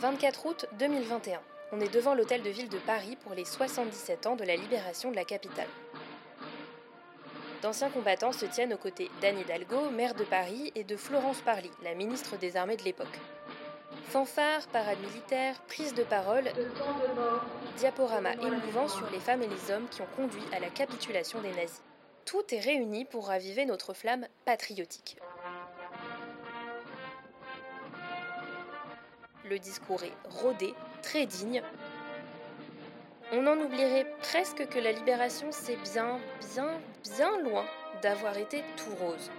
24 août 2021. On est devant l'hôtel de ville de Paris pour les 77 ans de la libération de la capitale. D'anciens combattants se tiennent aux côtés d'Anne Hidalgo, maire de Paris, et de Florence Parly, la ministre des Armées de l'époque. Fanfare, parade militaire, prise de parole, diaporama émouvant sur les femmes et les hommes qui ont conduit à la capitulation des nazis. Tout est réuni pour raviver notre flamme patriotique. Le discours est rodé, très digne. On en oublierait presque que la libération, c'est bien, bien, bien loin d'avoir été tout rose.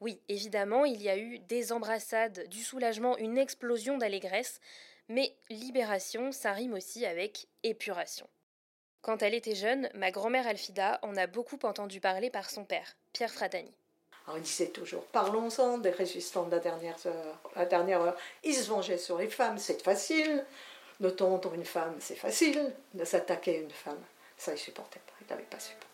Oui, évidemment, il y a eu des embrassades, du soulagement, une explosion d'allégresse, mais libération, ça rime aussi avec épuration. Quand elle était jeune, ma grand-mère Alfida en a beaucoup entendu parler par son père, Pierre Fratani. On disait toujours, parlons-en des résistants de la dernière heure. La dernière heure, ils se vengeaient sur les femmes, c'est facile. De tondre une femme, c'est facile. De s'attaquer à une femme, ça, il supportait pas. Il n'avait pas supporté.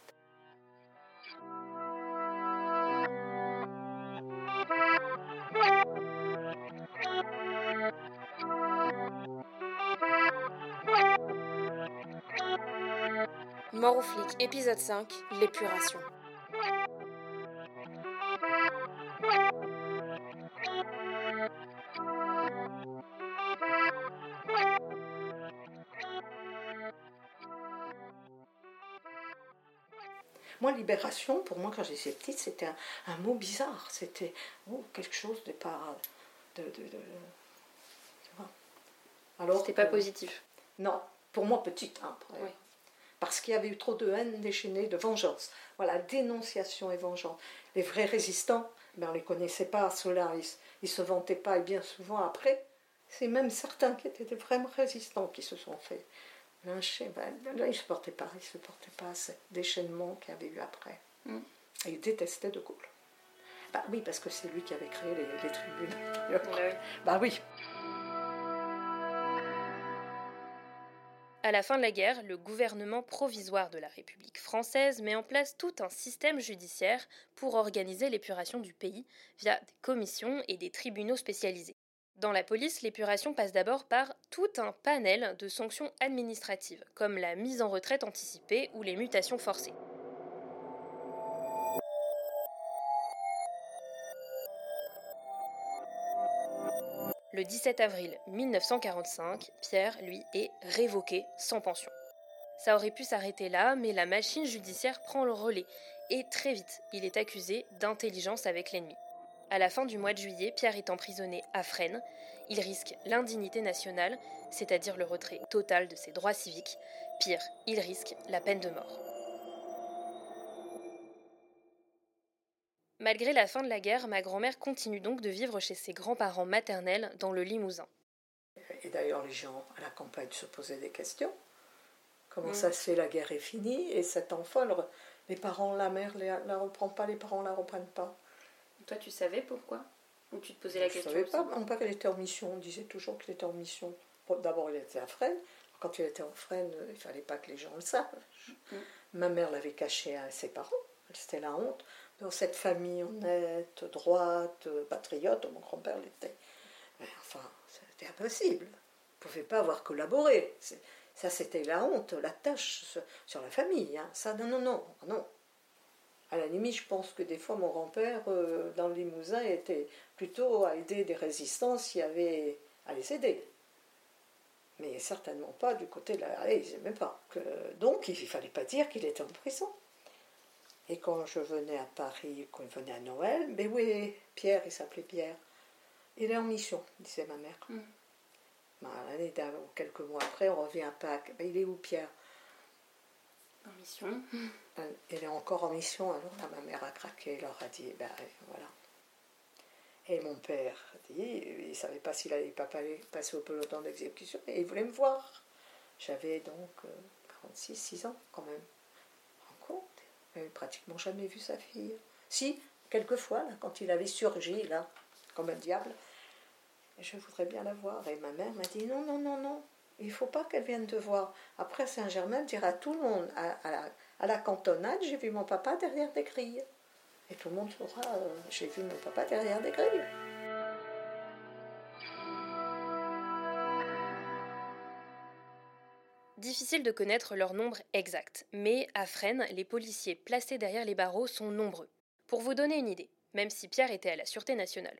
Mort au flic, épisode 5, l'épuration. Moi, libération, pour moi, quand j'étais petite, c'était un, mot bizarre. C'était oh, quelque chose de pas. De, de, de, Alors, c'était pas positif. Non, pour moi, petite. Hein, Parce qu'il y avait eu trop de haine déchaînée, de vengeance. Voilà, dénonciation et vengeance. Les vrais résistants, ben, on ne les connaissait pas, ceux-là, ils ne se vantaient pas, et bien souvent après, c'est même certains qui étaient des vrais résistants qui se sont fait Ben, là, ils ne supportaient pas, ils supportaient pas ce déchaînement qu'il y avait eu après. Mm. Et ils détestaient De Gaulle. Bah oui, parce que c'est lui qui avait créé les, les tribunes. bah oui. À la fin de la guerre, le gouvernement provisoire de la République française met en place tout un système judiciaire pour organiser l'épuration du pays via des commissions et des tribunaux spécialisés. Dans la police, l'épuration passe d'abord par tout un panel de sanctions administratives, comme la mise en retraite anticipée ou les mutations forcées. Le 17 avril 1945, Pierre, lui, est révoqué sans pension. Ça aurait pu s'arrêter là, mais la machine judiciaire prend le relais, et très vite, il est accusé d'intelligence avec l'ennemi. À la fin du mois de juillet, Pierre est emprisonné à Fresnes. Il risque l'indignité nationale, c'est-à-dire le retrait total de ses droits civiques. Pire, il risque la peine de mort. Malgré la fin de la guerre, ma grand-mère continue donc de vivre chez ses grands-parents maternels dans le Limousin. Et d'ailleurs, les gens à la campagne se posaient des questions. Comment mm. ça se fait, la guerre est finie, et cet enfant, les parents, la mère la, la reprend pas, les parents la reprennent pas? Toi, tu savais pourquoi Ou tu te posais la question Je ne savais pas. Mon père, il était en mission. On disait toujours qu'il était en mission. D'abord, il était à Fresnes. Quand il était en Fresnes, il ne fallait pas que les gens le savent. Mm. Ma mère l'avait caché à ses parents. C'était la honte dans cette famille honnête, droite, patriote, mon grand-père l'était. enfin, c'était impossible. Il ne pouvait pas avoir collaboré. Ça, c'était la honte, la tâche sur la famille. Hein. Ça, non, non, non, non. À la limite, je pense que des fois, mon grand-père, euh, dans le Limousin, était plutôt à aider des résistants s'il y avait à les aider. Mais certainement pas du côté de la... Allez, ils n'aimaient pas. Que... Donc, il ne fallait pas dire qu'il était en prison. Et quand je venais à Paris, quand il venait à Noël, ben oui, Pierre, il s'appelait Pierre. Il est en mission, disait ma mère. Mm. Ben, l'année d'avant, quelques mois après, on revient à Pâques. Ben, il est où Pierre? En mission. Ben, il est encore en mission, alors ma mère a craqué, elle leur a dit, ben voilà. Et mon père dit, il ne savait pas s'il allait pas passer au peloton d'exécution, et il voulait me voir. J'avais donc 46, euh, 6 ans quand même. Il pratiquement jamais vu sa fille. Si, quelquefois, là, quand il avait surgi, là, comme un diable, je voudrais bien la voir. Et ma mère m'a dit non, non, non, non, il ne faut pas qu'elle vienne te voir. Après Saint-Germain, dire à tout le monde, à, la, cantonade, j'ai vu mon papa derrière des grilles. Et tout le monde saura, euh, j'ai vu mon papa derrière des grilles. Difficile de connaître leur nombre exact, mais à Fresnes, les policiers placés derrière les barreaux sont nombreux. Pour vous donner une idée, même si Pierre était à la Sûreté nationale,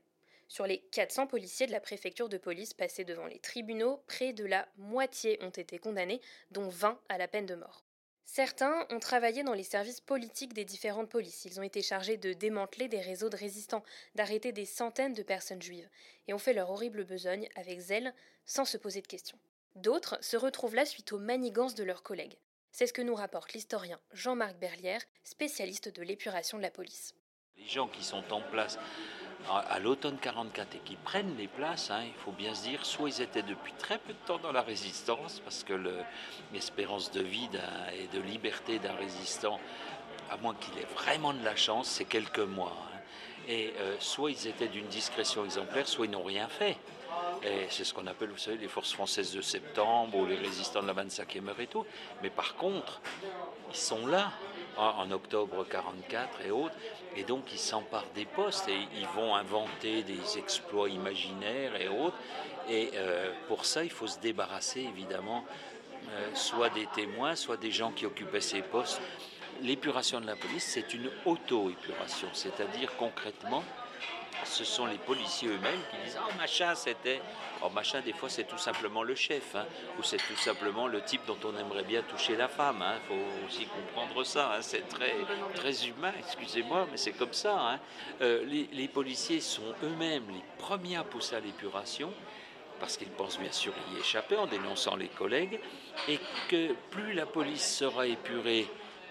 sur les 400 policiers de la préfecture de police passés devant les tribunaux, près de la moitié ont été condamnés, dont 20 à la peine de mort. Certains ont travaillé dans les services politiques des différentes polices. Ils ont été chargés de démanteler des réseaux de résistants, d'arrêter des centaines de personnes juives, et ont fait leur horrible besogne avec zèle, sans se poser de questions. D'autres se retrouvent là suite aux manigances de leurs collègues. C'est ce que nous rapporte l'historien Jean-Marc Berlière, spécialiste de l'épuration de la police. Les gens qui sont en place à l'automne 44 et qui prennent les places, hein, il faut bien se dire, soit ils étaient depuis très peu de temps dans la résistance, parce que l'espérance de vie et de liberté d'un résistant, à moins qu'il ait vraiment de la chance, c'est quelques mois. Hein. Et euh, soit ils étaient d'une discrétion exemplaire, soit ils n'ont rien fait. Et c'est ce qu'on appelle, vous savez, les forces françaises de septembre ou les résistants de la 25e heure et tout. Mais par contre, ils sont là en octobre 44 et autres, et donc ils s'emparent des postes et ils vont inventer des exploits imaginaires et autres. Et euh, pour ça, il faut se débarrasser évidemment euh, soit des témoins, soit des gens qui occupaient ces postes. L'épuration de la police, c'est une auto-épuration, c'est-à-dire concrètement, ce sont les policiers eux-mêmes qui disent Oh, machin, c'était. Oh, machin, des fois, c'est tout simplement le chef, hein, ou c'est tout simplement le type dont on aimerait bien toucher la femme. Il hein. faut aussi comprendre ça. Hein. C'est très, très humain, excusez-moi, mais c'est comme ça. Euh, les policiers sont eux-mêmes les premiers à pousser à l'épuration parce qu'ils pensent bien sûr y échapper en dénonçant les collègues, et que plus la police sera épurée,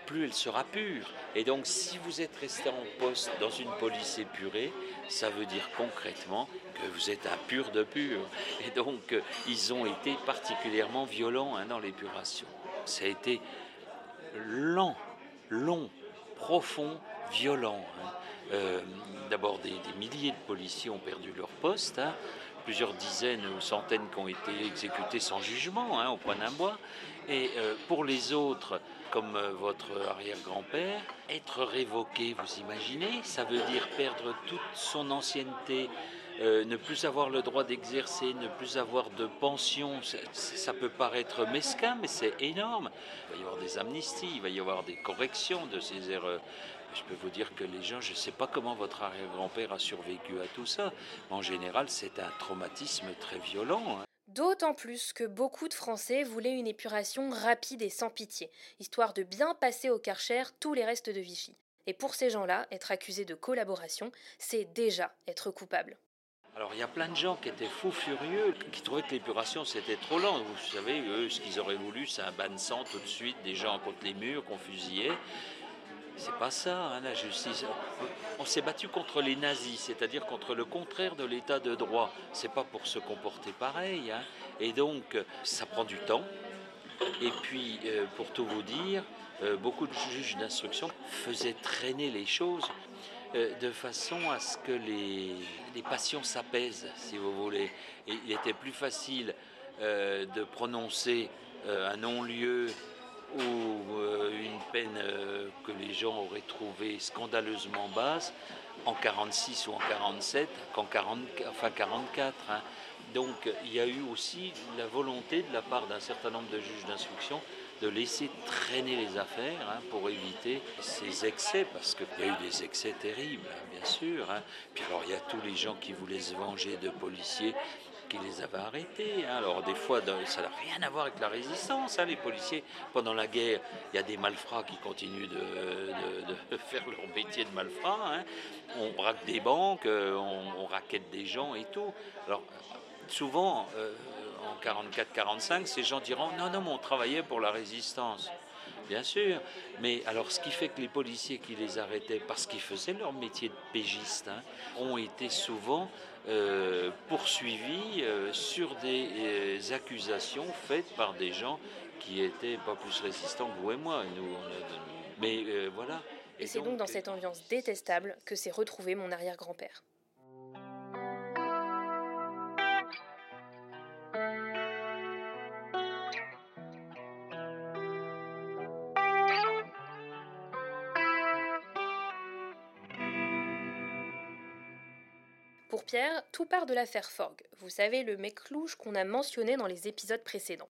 plus elle sera pure. Et donc si vous êtes resté en poste dans une police épurée, ça veut dire concrètement que vous êtes un pur de pur. Et donc euh, ils ont été particulièrement violents hein, dans l'épuration. Ça a été lent, long, profond, violent. Hein. Euh, d'abord, des, milliers de policiers ont perdu leur poste. Hein plusieurs dizaines ou centaines qui ont été exécutés sans jugement au point d'un bois. Et euh, pour les autres, comme euh, votre arrière-grand-père, être révoqué, vous imaginez, ça veut dire perdre toute son ancienneté, euh, ne plus avoir le droit d'exercer, ne plus avoir de pension, ça peut paraître mesquin, mais c'est énorme. Il va y avoir des amnisties, il va y avoir des corrections de ces erreurs. Je peux vous dire que les gens, je ne sais pas comment votre arrière-grand-père a survécu à tout ça. En général, c'est un traumatisme très violent. Hein. D'autant plus que beaucoup de Français voulaient une épuration rapide et sans pitié, histoire de bien passer au Karcher tous les restes de Vichy. Et pour ces gens-là, être accusé de collaboration, c'est déjà être coupable. Alors il y a plein de gens qui étaient fous furieux, qui trouvaient que l'épuration c'était trop lent. Vous savez, eux, ce qu'ils auraient voulu, c'est un bain de sang tout de suite, des gens contre les murs qu'on fusillait. C'est pas ça, hein, la justice. On s'est battu contre les nazis, c'est-à-dire contre le contraire de l'état de droit. C'est pas pour se comporter pareil. Hein. Et donc, ça prend du temps. Et puis, euh, pour tout vous dire, euh, beaucoup de juges d'instruction faisaient traîner les choses euh, de façon à ce que les, passions s'apaisent, si vous voulez. Il était plus facile de prononcer un non-lieu ou une peine que les gens auraient trouvée scandaleusement basse en 46 ou en 47 qu'en 40, enfin 44. Hein. Donc il y a eu aussi la volonté de la part d'un certain nombre de juges d'instruction de laisser traîner les affaires hein, pour éviter ces excès, parce qu'il y a eu des excès terribles, hein, bien sûr. Puis alors il y a tous les gens qui voulaient se venger de policiers qui les avaient arrêtés. Alors des fois, ça n'a rien à voir avec la résistance. Les policiers, pendant la guerre, il y a des malfrats qui continuent de, faire leur métier de malfrats. On braque des banques, euh, on, on, raquette des gens et tout. Alors souvent, euh, en 44-45, ces gens diront non, non, mais on travaillait pour la résistance. Bien sûr, mais alors ce qui fait que les policiers qui les arrêtaient parce qu'ils faisaient leur métier de pégiste hein, ont été souvent euh, poursuivis euh, sur des accusations faites par des gens qui étaient pas plus résistants que vous et moi. Nous, mais voilà. Et c'est donc dans cette ambiance détestable que s'est retrouvé mon arrière-grand-père. Tout part de l'affaire Forgue, vous savez, le mec louche qu'on a mentionné dans les épisodes précédents.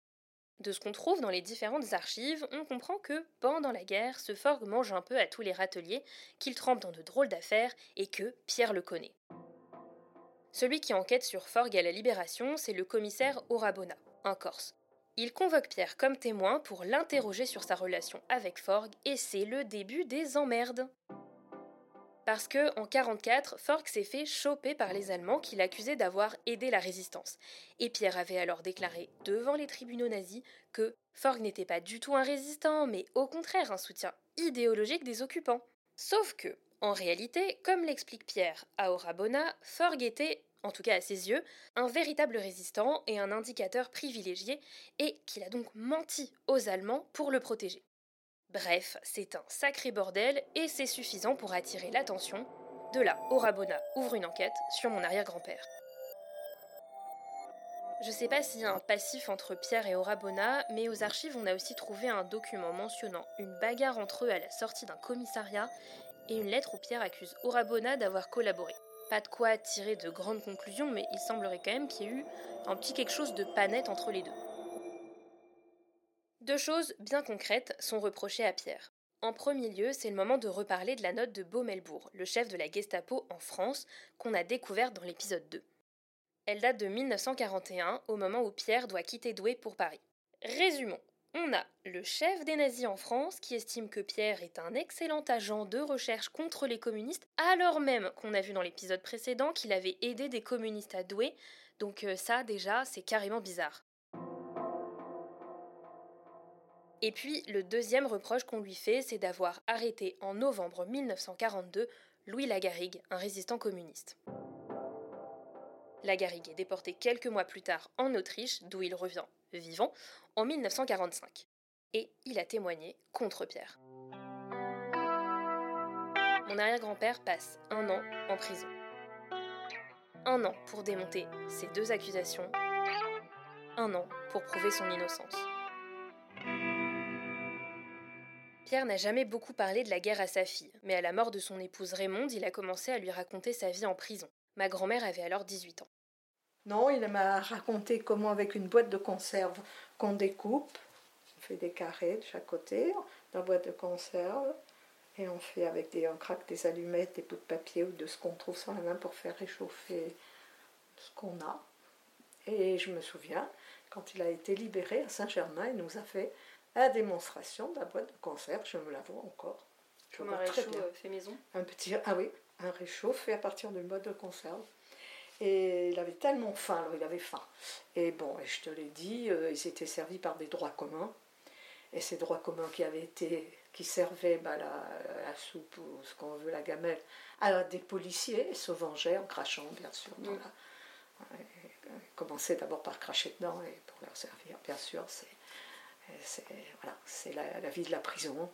De ce qu'on trouve dans les différentes archives, on comprend que, pendant la guerre, ce Forgue mange un peu à tous les râteliers, qu'il trempe dans de drôles d'affaires et que Pierre le connaît. Celui qui enquête sur Forgue à la Libération, c'est le commissaire Orabona, un Corse. Il convoque Pierre comme témoin pour l'interroger sur sa relation avec Forgue et c'est le début des emmerdes. Parce que, en 44, Forgue s'est fait choper par les Allemands qui l'accusaient d'avoir aidé la résistance. Et Pierre avait alors déclaré devant les tribunaux nazis que Forgue n'était pas du tout un résistant, mais au contraire un soutien idéologique des occupants. Sauf que, en réalité, comme l'explique Pierre à Orabona, Forgue était, en tout cas à ses yeux, un véritable résistant et un indicateur privilégié, et qu'il a donc menti aux Allemands pour le protéger. Bref, c'est un sacré bordel et c'est suffisant pour attirer l'attention. De là, Orabona ouvre une enquête sur mon arrière-grand-père. Je sais pas s'il y a un passif entre Pierre et Orabona, mais aux archives on a aussi trouvé un document mentionnant une bagarre entre eux à la sortie d'un commissariat et une lettre où Pierre accuse Orabona d'avoir collaboré. Pas de quoi tirer de grandes conclusions, mais il semblerait quand même qu'il y ait eu un petit quelque chose de pas net entre les deux. Deux choses bien concrètes sont reprochées à Pierre. En premier lieu, c'est le moment de reparler de la note de Beaumelbourg, le chef de la Gestapo en France, qu'on a découverte dans l'épisode 2. Elle date de 1941, au moment où Pierre doit quitter Douai pour Paris. Résumons. On a le chef des nazis en France qui estime que Pierre est un excellent agent de recherche contre les communistes, alors même qu'on a vu dans l'épisode précédent qu'il avait aidé des communistes à Douai, donc euh, ça déjà c'est carrément bizarre. Et puis, le deuxième reproche qu'on lui fait, c'est d'avoir arrêté en novembre 1942 Louis Lagarrigue, un résistant communiste. Lagarrigue est déporté quelques mois plus tard en Autriche, d'où il revient vivant, en 1945. Et il a témoigné contre Pierre. Mon arrière-grand-père passe un an en prison. Un an pour démonter ces deux accusations. Un an pour prouver son innocence. Pierre n'a jamais beaucoup parlé de la guerre à sa fille, mais à la mort de son épouse Raymonde, il a commencé à lui raconter sa vie en prison. Ma grand-mère avait alors 18 ans. Non, il m'a raconté comment avec une boîte de conserve qu'on découpe, on fait des carrés de chaque côté la boîte de conserve, et on fait avec des, on craque des allumettes, des bouts de papier ou de ce qu'on trouve sur la main pour faire réchauffer ce qu'on a. Et je me souviens, quand il a été libéré à Saint-Germain, il nous a fait la démonstration de la boîte de conserve, je me la vois encore. Comme un réchaud euh, fait maison Un petit, ah oui, un réchaud fait à partir d'une boîte de conserve. Et il avait tellement faim, alors il avait faim. Et bon, et je te l'ai dit, euh, il s'était servi par des droits communs. Et ces droits communs qui avaient été, qui servaient bah, la, soupe ou ce qu'on veut, la gamelle, à des policiers, se vengeaient en crachant, bien sûr. Dans mm. commençaient d'abord par cracher dedans et pour leur servir, bien sûr. C'est c'est voilà, c'est la, vie de la prison.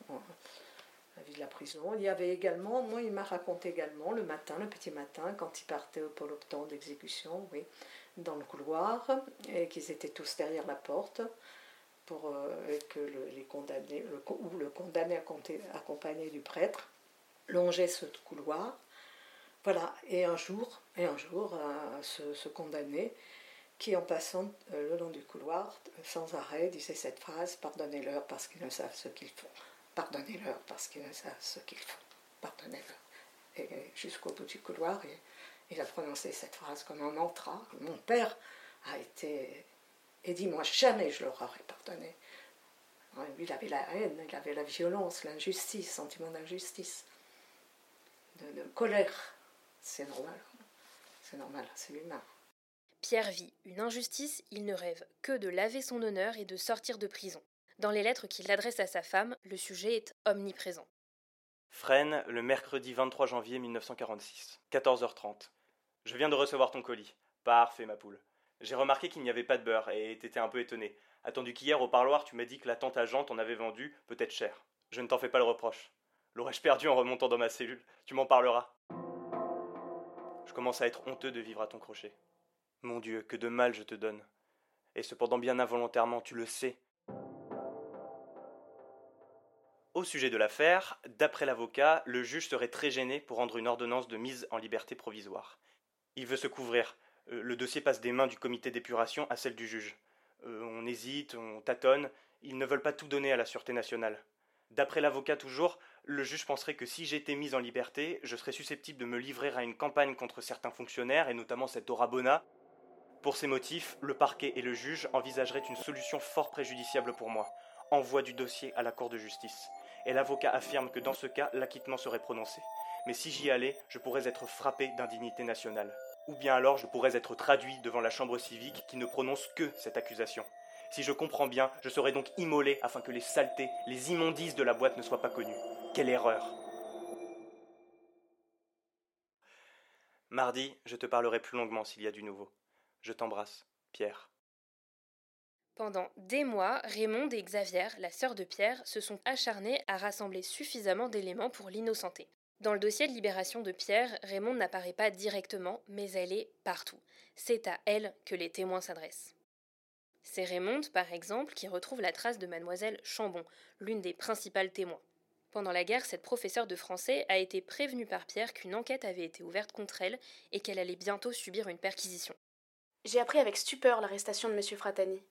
La vie de la prison. Il y avait également, moi, il m'a raconté également le matin, le petit matin, quand il partait le temps d'exécution, oui, dans le couloir, et qu'ils étaient tous derrière la porte, pour euh, que les condamnés, le, ou le condamné accompagné du prêtre, longeait ce couloir. Voilà, et un jour, et un jour, euh, ce condamné qui, en passant euh, le long du couloir, sans arrêt, disait cette phrase Pardonnez-leur parce qu'ils ne savent ce qu'ils font. Pardonnez-leur parce qu'ils ne savent ce qu'ils font. Pardonnez-leur. Et jusqu'au bout du couloir, il a prononcé cette phrase comme un mantra. Mon père a été. Et dit Moi, jamais je leur aurais pardonné. Lui, il avait la haine, il avait la violence, l'injustice, sentiment d'injustice, de colère. C'est normal. C'est normal, c'est humain. Pierre vit une injustice, il ne rêve que de laver son honneur et de sortir de prison. Dans les lettres qu'il adresse à sa femme, le sujet est omniprésent. Fresnes, le mercredi 23 janvier 1946, 14h30. Je viens de recevoir ton colis. Parfait, ma poule. J'ai remarqué qu'il n'y avait pas de beurre et t'étais un peu étonné. Attendu qu'hier au parloir, tu m'as dit que la tante agente en avait vendu, peut-être cher. Je ne t'en fais pas le reproche. L'aurais-je perdu en remontant dans ma cellule? Tu m'en parleras. Je commence à être honteux de vivre à ton crochet. Mon Dieu, que de mal je te donne. Et cependant bien involontairement, tu le sais. Au sujet de l'affaire, d'après l'avocat, le juge serait très gêné pour rendre une ordonnance de mise en liberté provisoire. Il veut se couvrir. Euh, le dossier passe des mains du comité d'épuration à celle du juge. Euh, on hésite, on tâtonne, ils ne veulent pas tout donner à la Sûreté nationale. D'après l'avocat toujours, le juge penserait que si j'étais mise en liberté, je serais susceptible de me livrer à une campagne contre certains fonctionnaires, et notamment cet Orabona. Pour ces motifs, le parquet et le juge envisageraient une solution fort préjudiciable pour moi, envoi du dossier à la Cour de justice. Et l'avocat affirme que dans ce cas, l'acquittement serait prononcé. Mais si j'y allais, je pourrais être frappé d'indignité nationale. Ou bien alors je pourrais être traduit devant la Chambre civique qui ne prononce que cette accusation. Si je comprends bien, je serai donc immolé afin que les saletés, les immondices de la boîte ne soient pas connues. Quelle erreur Mardi, je te parlerai plus longuement s'il y a du nouveau. Je t'embrasse, Pierre. Pendant des mois, Raymond et Xavier, la sœur de Pierre, se sont acharnés à rassembler suffisamment d'éléments pour l'innocenter. Dans le dossier de libération de Pierre, Raymond n'apparaît pas directement, mais elle est partout. C'est à elle que les témoins s'adressent. C'est Raymond, par exemple, qui retrouve la trace de mademoiselle Chambon, l'une des principales témoins. Pendant la guerre, cette professeure de français a été prévenue par Pierre qu'une enquête avait été ouverte contre elle et qu'elle allait bientôt subir une perquisition. J'ai appris avec stupeur l'arrestation de M. Fratani.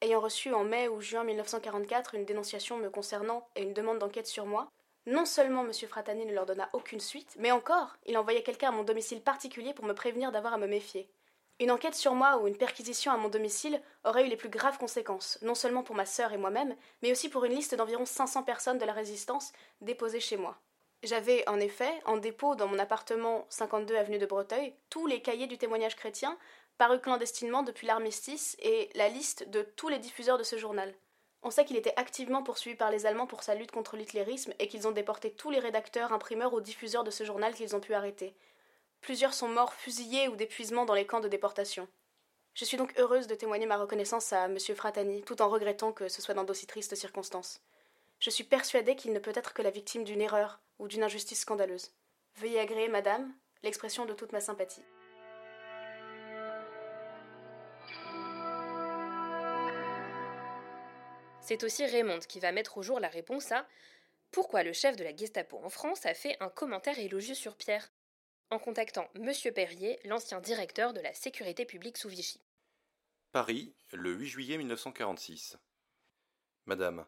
Ayant reçu en mai ou juin 1944 une dénonciation me concernant et une demande d'enquête sur moi, non seulement M. Fratani ne leur donna aucune suite, mais encore, il envoyait quelqu'un à mon domicile particulier pour me prévenir d'avoir à me méfier. Une enquête sur moi ou une perquisition à mon domicile aurait eu les plus graves conséquences, non seulement pour ma sœur et moi-même, mais aussi pour une liste d'environ 500 personnes de la résistance déposées chez moi. J'avais, en effet, en dépôt dans mon appartement 52 avenue de Breteuil, tous les cahiers du témoignage chrétien, parus clandestinement depuis l'armistice, et la liste de tous les diffuseurs de ce journal. On sait qu'il était activement poursuivi par les Allemands pour sa lutte contre l'hitlérisme et qu'ils ont déporté tous les rédacteurs, imprimeurs ou diffuseurs de ce journal qu'ils ont pu arrêter. Plusieurs sont morts fusillés ou d'épuisement dans les camps de déportation. Je suis donc heureuse de témoigner ma reconnaissance à M. Fratani, tout en regrettant que ce soit dans d'aussi tristes circonstances. Je suis persuadée qu'il ne peut être que la victime d'une erreur ou d'une injustice scandaleuse. Veuillez agréer, madame, l'expression de toute ma sympathie. C'est aussi Raymond qui va mettre au jour la réponse à pourquoi le chef de la Gestapo en France a fait un commentaire élogieux sur Pierre? en contactant M. Perrier, l'ancien directeur de la sécurité publique sous Vichy. Paris, le 8 juillet 1946. Madame,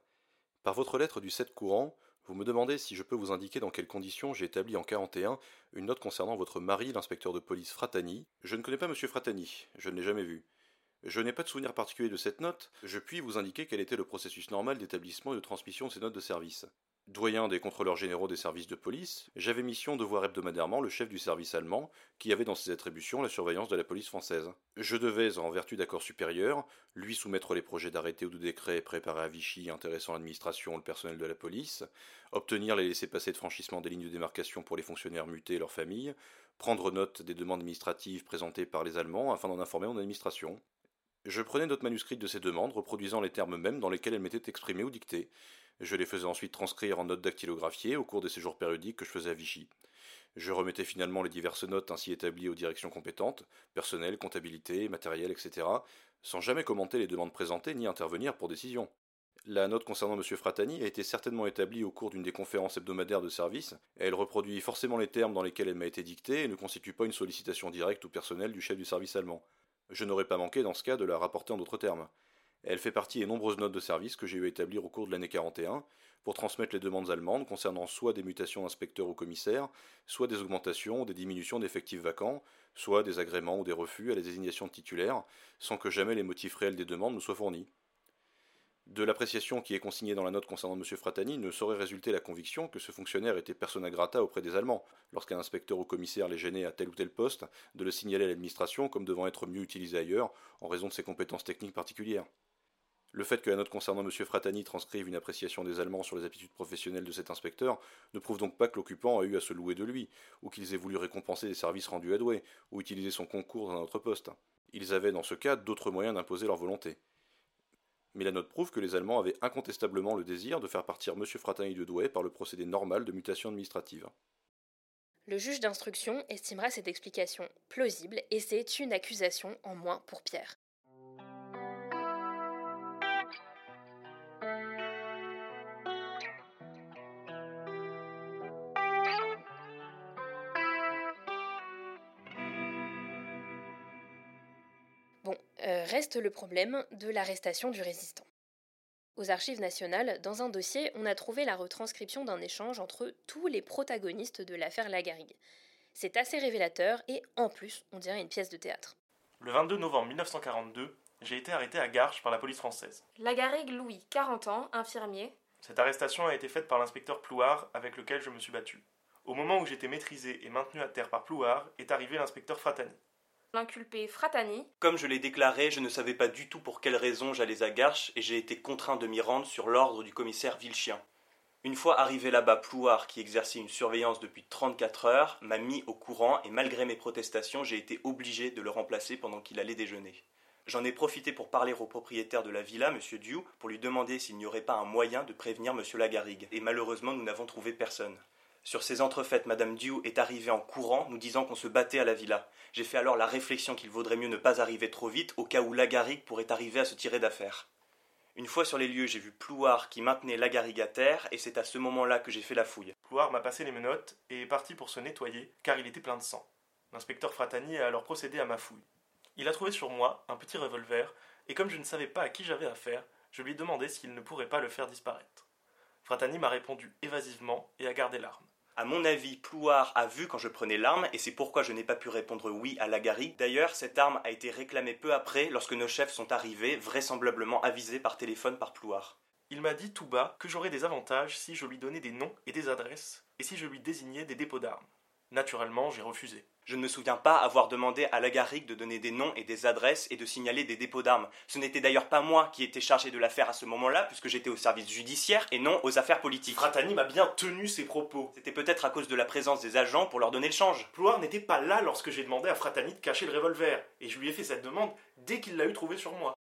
par votre lettre du 7 courant, vous me demandez si je peux vous indiquer dans quelles conditions j'ai établi en 41 une note concernant votre mari, l'inspecteur de police Fratani. Je ne connais pas M. Fratani, je ne l'ai jamais vu. Je n'ai pas de souvenir particulier de cette note, je puis vous indiquer quel était le processus normal d'établissement et de transmission de ces notes de service. Doyen des contrôleurs généraux des services de police, j'avais mission de voir hebdomadairement le chef du service allemand, qui avait dans ses attributions la surveillance de la police française. Je devais, en vertu d'accords supérieurs, lui soumettre les projets d'arrêtés ou de décrets préparés à Vichy intéressant l'administration ou le personnel de la police, obtenir les laissés-passer de franchissement des lignes de démarcation pour les fonctionnaires mutés et leurs familles, prendre note des demandes administratives présentées par les Allemands afin d'en informer mon administration. Je prenais note manuscrite de ces demandes, reproduisant les termes mêmes dans lesquels elles m'étaient exprimées ou dictées, je les faisais ensuite transcrire en notes dactylographiées au cours des séjours périodiques que je faisais à Vichy. Je remettais finalement les diverses notes ainsi établies aux directions compétentes, personnel, comptabilité, matériel, etc., sans jamais commenter les demandes présentées ni intervenir pour décision. La note concernant M. Fratani a été certainement établie au cours d'une des conférences hebdomadaires de service, elle reproduit forcément les termes dans lesquels elle m'a été dictée et ne constitue pas une sollicitation directe ou personnelle du chef du service allemand. Je n'aurais pas manqué dans ce cas de la rapporter en d'autres termes. Elle fait partie des nombreuses notes de service que j'ai eu à établir au cours de l'année 41 pour transmettre les demandes allemandes concernant soit des mutations d'inspecteurs ou commissaires, soit des augmentations ou des diminutions d'effectifs vacants, soit des agréments ou des refus à la désignation de titulaires, sans que jamais les motifs réels des demandes nous soient fournis. De l'appréciation qui est consignée dans la note concernant M. Fratani ne saurait résulter la conviction que ce fonctionnaire était persona grata auprès des Allemands, lorsqu'un inspecteur ou commissaire les gênait à tel ou tel poste, de le signaler à l'administration comme devant être mieux utilisé ailleurs en raison de ses compétences techniques particulières. Le fait que la note concernant M. Fratani transcrive une appréciation des Allemands sur les aptitudes professionnelles de cet inspecteur ne prouve donc pas que l'occupant a eu à se louer de lui, ou qu'ils aient voulu récompenser des services rendus à Douai, ou utiliser son concours dans un autre poste. Ils avaient dans ce cas d'autres moyens d'imposer leur volonté. Mais la note prouve que les Allemands avaient incontestablement le désir de faire partir M. Fratani de Douai par le procédé normal de mutation administrative. Le juge d'instruction estimera cette explication plausible et c'est une accusation en moins pour Pierre. Reste le problème de l'arrestation du résistant. Aux archives nationales, dans un dossier, on a trouvé la retranscription d'un échange entre tous les protagonistes de l'affaire Lagarigue. C'est assez révélateur et en plus, on dirait une pièce de théâtre. Le 22 novembre 1942, j'ai été arrêté à Garches par la police française. Lagarigue Louis, 40 ans, infirmier. Cette arrestation a été faite par l'inspecteur Plouard avec lequel je me suis battu. Au moment où j'étais maîtrisé et maintenu à terre par Plouard, est arrivé l'inspecteur Fratani. L'inculpé Fratani. Comme je l'ai déclaré, je ne savais pas du tout pour quelle raison j'allais à Garches et j'ai été contraint de m'y rendre sur l'ordre du commissaire Vilchien. Une fois arrivé là-bas, Plouard, qui exerçait une surveillance depuis 34 heures, m'a mis au courant et malgré mes protestations, j'ai été obligé de le remplacer pendant qu'il allait déjeuner. J'en ai profité pour parler au propriétaire de la villa, M. Diou, pour lui demander s'il n'y aurait pas un moyen de prévenir M. Lagarigue. Et malheureusement, nous n'avons trouvé personne. Sur ces entrefaites, Madame Diou est arrivée en courant, nous disant qu'on se battait à la villa. J'ai fait alors la réflexion qu'il vaudrait mieux ne pas arriver trop vite, au cas où Lagarigue pourrait arriver à se tirer d'affaire. Une fois sur les lieux, j'ai vu Plouard qui maintenait Lagarigue à terre, et c'est à ce moment-là que j'ai fait la fouille. Plouard m'a passé les menottes et est parti pour se nettoyer, car il était plein de sang. L'inspecteur Fratani a alors procédé à ma fouille. Il a trouvé sur moi un petit revolver, et comme je ne savais pas à qui j'avais affaire, je lui ai s'il ne pourrait pas le faire disparaître. Fratani m'a répondu évasivement et a gardé l'arme. À mon avis, Plouard a vu quand je prenais l'arme, et c'est pourquoi je n'ai pas pu répondre oui à Lagarigue. D'ailleurs, cette arme a été réclamée peu après, lorsque nos chefs sont arrivés, vraisemblablement avisés par téléphone par Plouard. Il m'a dit tout bas que j'aurais des avantages si je lui donnais des noms et des adresses, et si je lui désignais des dépôts d'armes. Naturellement, j'ai refusé. Je ne me souviens pas avoir demandé à Lagarigue de donner des noms et des adresses et de signaler des dépôts d'armes. Ce n'était d'ailleurs pas moi qui étais chargé de l'affaire à ce moment-là, puisque j'étais au service judiciaire et non aux affaires politiques. Fratani m'a bien tenu ses propos. C'était peut-être à cause de la présence des agents pour leur donner le change. Plouard n'était pas là lorsque j'ai demandé à Fratani de cacher le revolver, et je lui ai fait cette demande dès qu'il l'a eu trouvé sur moi.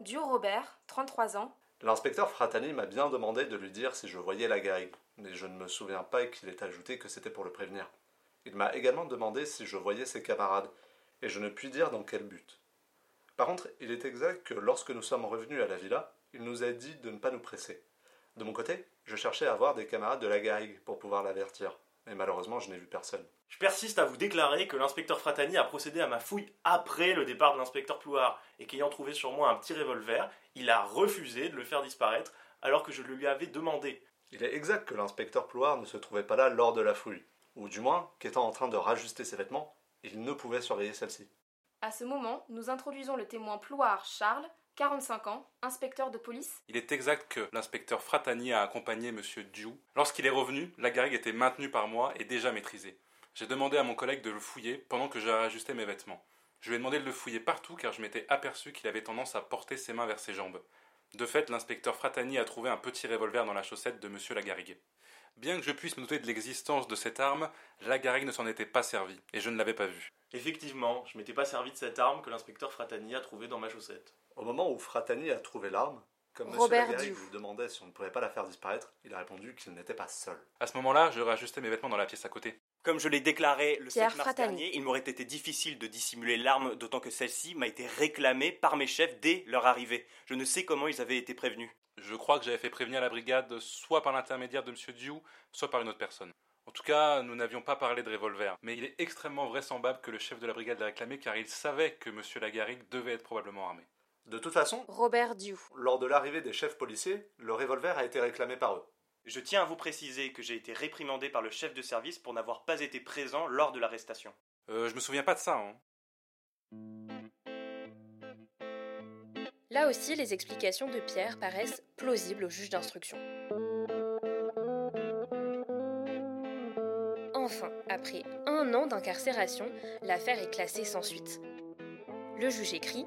Dieu Robert, 33 ans. L'inspecteur Fratani m'a bien demandé de lui dire si je voyais la Lagarigue, mais je ne me souviens pas qu'il ait ajouté que c'était pour le prévenir. Il m'a également demandé si je voyais ses camarades, et je ne puis dire dans quel but. Par contre, il est exact que lorsque nous sommes revenus à la villa, il nous a dit de ne pas nous presser. De mon côté, je cherchais à voir des camarades de la Garrigue pour pouvoir l'avertir, mais malheureusement je n'ai vu personne. Je persiste à vous déclarer que l'inspecteur Fratani a procédé à ma fouille après le départ de l'inspecteur Plouard, et qu'ayant trouvé sur moi un petit revolver, il a refusé de le faire disparaître alors que je le lui avais demandé. Il est exact que l'inspecteur Plouard ne se trouvait pas là lors de la fouille, ou du moins qu'étant en train de rajuster ses vêtements, il ne pouvait surveiller celle-ci. À ce moment, nous introduisons le témoin Plouard Charles, 45 ans, inspecteur de police. Il est exact que l'inspecteur Fratani a accompagné M. Diou. Lorsqu'il est revenu, la garrigue était maintenue par moi et déjà maîtrisée. J'ai demandé à mon collègue de le fouiller pendant que je rajustais mes vêtements. Je lui ai demandé de le fouiller partout car je m'étais aperçu qu'il avait tendance à porter ses mains vers ses jambes. De fait, l'inspecteur Fratani a trouvé un petit revolver dans la chaussette de M. Lagarrigue. Bien que je puisse me douter de l'existence de cette arme, Lagarrigue ne s'en était pas servi, et je ne l'avais pas vue. Effectivement, je m'étais pas servi de cette arme que l'inspecteur Fratani a trouvée dans ma chaussette. Au moment où Fratani a trouvé l'arme, comme M. Robert Lagarrigue Diou. lui demandait si on ne pouvait pas la faire disparaître, il a répondu qu'il n'était pas seul. À ce moment-là, je rajustais mes vêtements dans la pièce à côté. Comme je l'ai déclaré le Pierre 7 mars Fratani. dernier, il m'aurait été difficile de dissimuler l'arme, d'autant que celle-ci m'a été réclamée par mes chefs dès leur arrivée. Je ne sais comment ils avaient été prévenus. Je crois que j'avais fait prévenir la brigade soit par l'intermédiaire de M. Diou, soit par une autre personne. En tout cas, nous n'avions pas parlé de revolver, mais il est extrêmement vraisemblable que le chef de la brigade l'ait réclamé car il savait que M. Lagarrigue devait être probablement armé. De toute façon, Robert Diou. lors de l'arrivée des chefs policiers, le revolver a été réclamé par eux. Je tiens à vous préciser que j'ai été réprimandé par le chef de service pour n'avoir pas été présent lors de l'arrestation. Euh, je me souviens pas de ça, hein. Là aussi, les explications de Pierre paraissent plausibles au juge d'instruction. Enfin, après un an d'incarcération, l'affaire est classée sans suite. Le juge écrit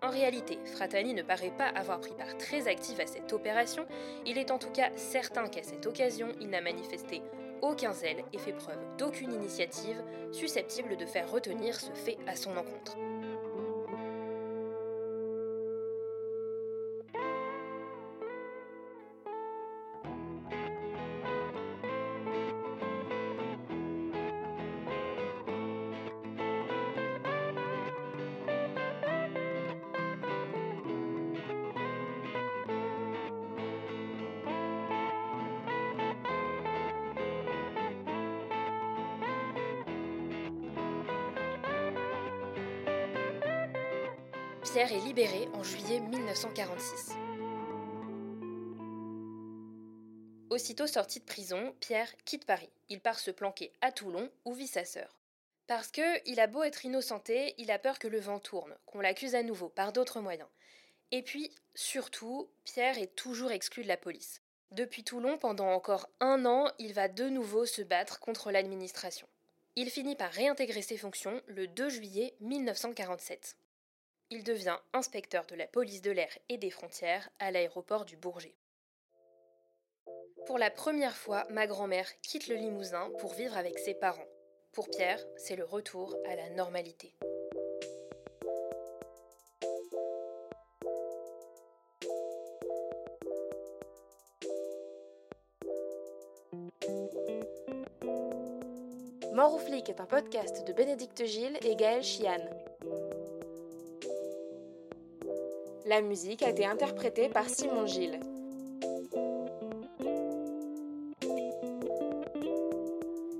En réalité, Fratani ne paraît pas avoir pris part très active à cette opération. Il est en tout cas certain qu'à cette occasion, il n'a manifesté aucun zèle et fait preuve d'aucune initiative susceptible de faire retenir ce fait à son encontre. Pierre est libéré en juillet 1946. Aussitôt sorti de prison, Pierre quitte Paris. Il part se planquer à Toulon où vit sa sœur. Parce que, il a beau être innocenté, il a peur que le vent tourne, qu'on l'accuse à nouveau par d'autres moyens. Et puis, surtout, Pierre est toujours exclu de la police. Depuis Toulon, pendant encore un an, il va de nouveau se battre contre l'administration. Il finit par réintégrer ses fonctions le 2 juillet 1947. Il devient inspecteur de la police de l'air et des frontières à l'aéroport du Bourget. Pour la première fois, ma grand-mère quitte le Limousin pour vivre avec ses parents. Pour Pierre, c'est le retour à la normalité. Mort est un podcast de Bénédicte Gilles et Gaël Chian. La musique a été interprétée par Simon Gilles.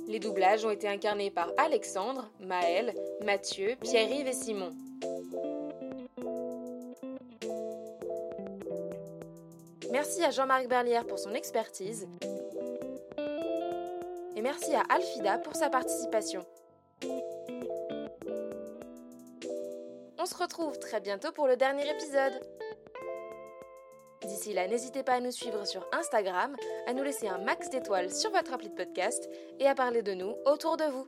Les doublages ont été incarnés par Alexandre, Maël, Mathieu, Pierre-Yves et Simon. Merci à Jean-Marc Berlière pour son expertise. Et merci à Alfida pour sa participation. On se retrouve très bientôt pour le dernier épisode. D'ici là, n'hésitez pas à nous suivre sur Instagram, à nous laisser un max d'étoiles sur votre appli de podcast et à parler de nous autour de vous.